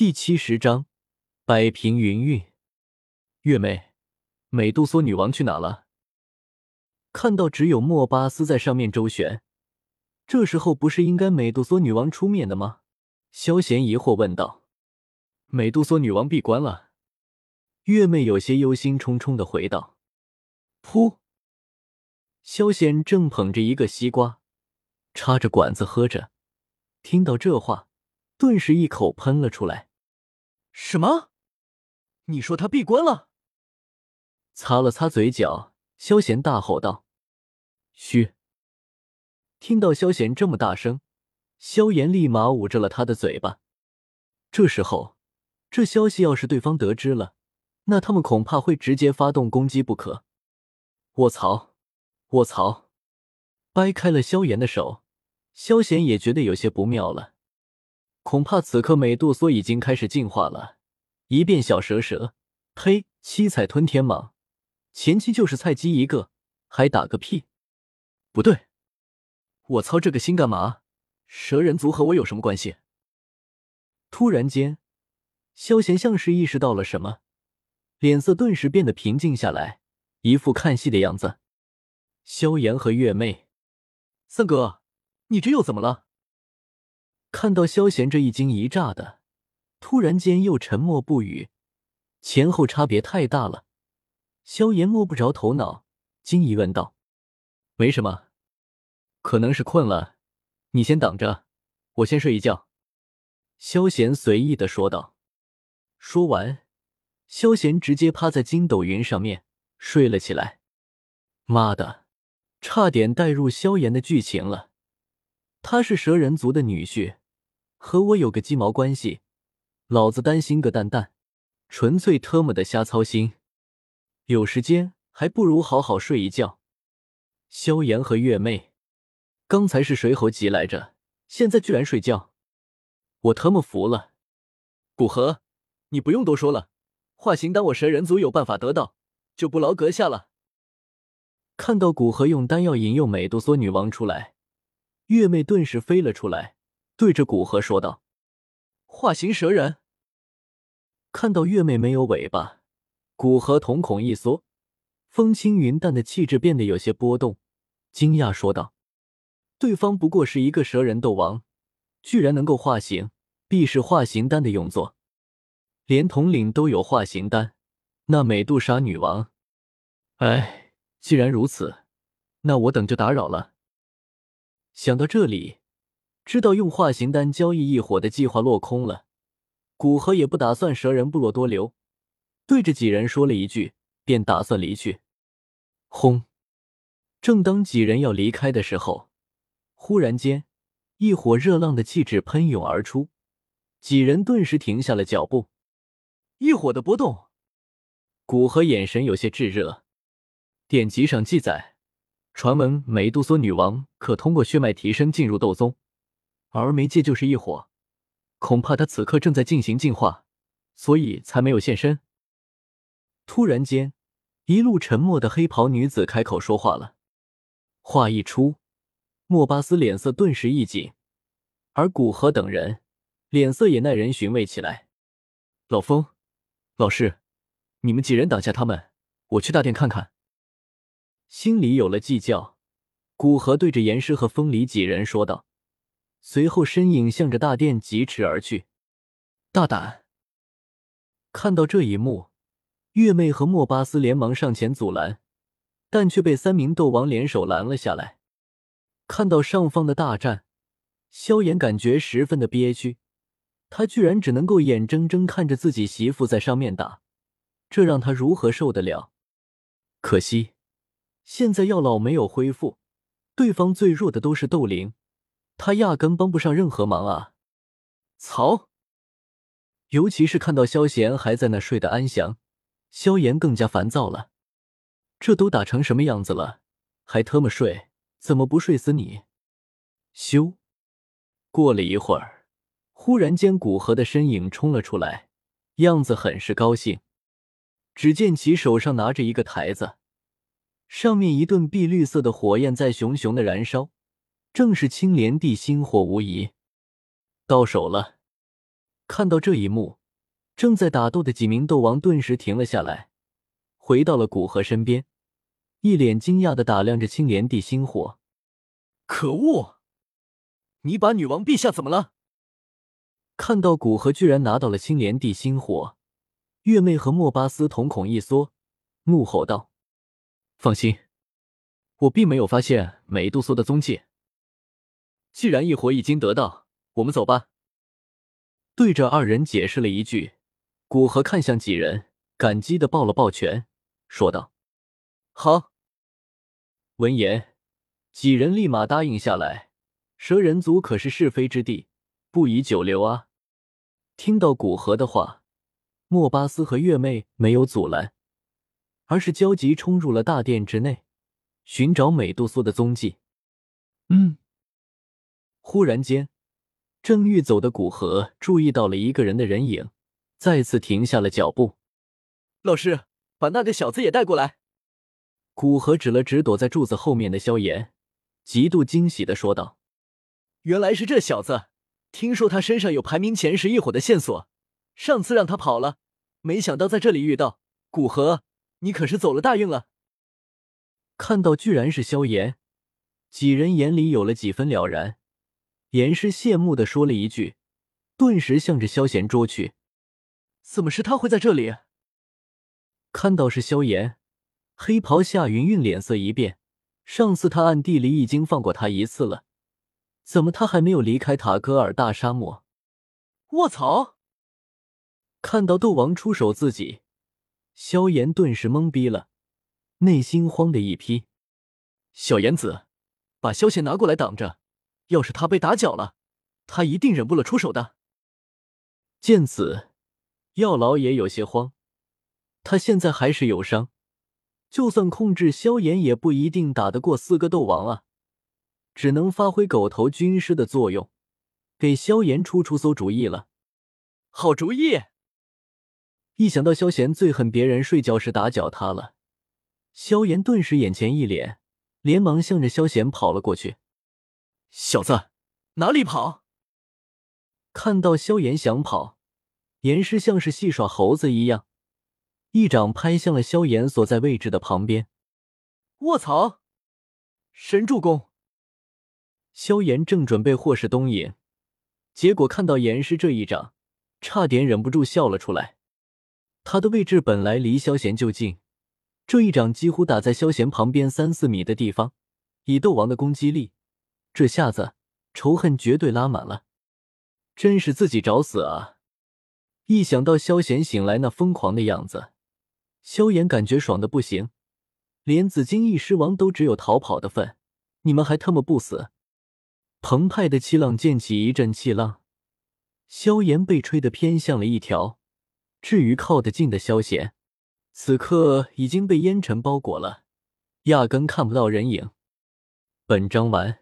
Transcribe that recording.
第七十章，摆平云韵。月妹，美杜莎女王去哪了？看到只有莫巴斯在上面周旋，这时候不是应该美杜莎女王出面的吗？萧贤疑惑问道。美杜莎女王闭关了。月妹有些忧心忡忡的回道。噗！萧贤正捧着一个西瓜，插着管子喝着，听到这话，顿时一口喷了出来。什么？你说他闭关了？擦了擦嘴角，萧贤大吼道：“嘘！”听到萧贤这么大声，萧炎立马捂着了他的嘴巴。这时候，这消息要是对方得知了，那他们恐怕会直接发动攻击不可。卧槽！卧槽！掰开了萧炎的手，萧贤也觉得有些不妙了。恐怕此刻美杜莎已经开始进化了，一变小蛇蛇，呸！七彩吞天蟒，前期就是菜鸡一个，还打个屁！不对，我操，这个心干嘛？蛇人族和我有什么关系？突然间，萧贤像是意识到了什么，脸色顿时变得平静下来，一副看戏的样子。萧炎和月妹，三哥，你这又怎么了？看到萧贤这一惊一乍的，突然间又沉默不语，前后差别太大了。萧炎摸不着头脑，惊疑问道：“没什么，可能是困了，你先等着，我先睡一觉。”萧贤随意的说道。说完，萧贤直接趴在筋斗云上面睡了起来。妈的，差点带入萧炎的剧情了，他是蛇人族的女婿。和我有个鸡毛关系？老子担心个蛋蛋！纯粹特么的瞎操心。有时间还不如好好睡一觉。萧炎和月妹，刚才是谁猴急来着？现在居然睡觉，我特么服了。古河，你不用多说了，化形丹我蛇人族有办法得到，就不劳阁下了。看到古河用丹药引诱美杜莎女王出来，月妹顿时飞了出来。对着古河说道：“化形蛇人。”看到月妹没有尾巴，古河瞳孔一缩，风轻云淡的气质变得有些波动，惊讶说道：“对方不过是一个蛇人斗王，居然能够化形，必是化形丹的用作。连统领都有化形丹，那美杜莎女王……哎，既然如此，那我等就打扰了。”想到这里。知道用化形丹交易异火的计划落空了，古河也不打算蛇人部落多留，对着几人说了一句，便打算离去。轰！正当几人要离开的时候，忽然间，一火热浪的气质喷涌而出，几人顿时停下了脚步。异火的波动，古河眼神有些炙热。典籍上记载，传闻美杜莎女王可通过血脉提升进入斗宗。而媒介就是异火，恐怕他此刻正在进行进化，所以才没有现身。突然间，一路沉默的黑袍女子开口说话了。话一出，莫巴斯脸色顿时一紧，而古河等人脸色也耐人寻味起来。老风，老师，你们几人挡下他们，我去大殿看看。心里有了计较，古河对着严师和风里几人说道。随后，身影向着大殿疾驰而去。大胆！看到这一幕，月妹和莫巴斯连忙上前阻拦，但却被三名斗王联手拦了下来。看到上方的大战，萧炎感觉十分的憋屈。他居然只能够眼睁睁看着自己媳妇在上面打，这让他如何受得了？可惜，现在药老没有恢复，对方最弱的都是斗灵。他压根帮不上任何忙啊！曹，尤其是看到萧贤还在那睡得安详，萧炎更加烦躁了。这都打成什么样子了，还特么睡？怎么不睡死你？咻！过了一会儿，忽然间古河的身影冲了出来，样子很是高兴。只见其手上拿着一个台子，上面一顿碧绿色的火焰在熊熊的燃烧。正是青莲地心火无疑，到手了。看到这一幕，正在打斗的几名斗王顿时停了下来，回到了古河身边，一脸惊讶的打量着青莲地心火。可恶！你把女王陛下怎么了？看到古河居然拿到了青莲地心火，月妹和莫巴斯瞳孔一缩，怒吼道：“放心，我并没有发现美杜莎的踪迹。既然一火已经得到，我们走吧。”对着二人解释了一句，古河看向几人，感激的抱了抱拳，说道：“好。”闻言，几人立马答应下来。蛇人族可是是非之地，不宜久留啊！听到古河的话，莫巴斯和月妹没有阻拦，而是焦急冲入了大殿之内，寻找美杜莎的踪迹。嗯，忽然间，正欲走的古河注意到了一个人的人影，再次停下了脚步。老师，把那个小子也带过来。古河指了指躲在柱子后面的萧炎，极度惊喜的说道。原来是这小子，听说他身上有排名前十一伙的线索，上次让他跑了，没想到在这里遇到古河，你可是走了大运了。看到居然是萧炎，几人眼里有了几分了然。严师羡慕的说了一句，顿时向着萧炎捉去。怎么是他会在这里？看到是萧炎，黑袍夏云韵脸色一变，上次他暗地里已经放过他一次了。怎么他还没有离开塔戈尔大沙漠？卧槽！看到斗王出手自己，萧炎顿时懵逼了，内心慌的一批。小炎子，把萧贤拿过来挡着，要是他被打搅了，他一定忍不了出手的。见此，药老也有些慌，他现在还是有伤，就算控制萧炎，也不一定打得过四个斗王啊。只能发挥狗头军师的作用，给萧炎出出馊主意了。好主意！一想到萧炎最恨别人睡觉时打搅他了，萧炎顿时眼前一脸，连忙向着萧炎跑了过去。小子，哪里跑？看到萧炎想跑，严师像是戏耍猴子一样，一掌拍向了萧炎所在位置的旁边。卧槽！神助攻！萧炎正准备祸事东引，结果看到严师这一掌，差点忍不住笑了出来。他的位置本来离萧炎就近，这一掌几乎打在萧炎旁边三四米的地方。以斗王的攻击力，这下子仇恨绝对拉满了。真是自己找死啊！一想到萧炎醒来那疯狂的样子，萧炎感觉爽的不行。连紫金翼狮王都只有逃跑的份，你们还他妈不死！澎湃的气浪溅起一阵气浪，萧炎被吹得偏向了一条。至于靠得近的萧炎，此刻已经被烟尘包裹了，压根看不到人影。本章完。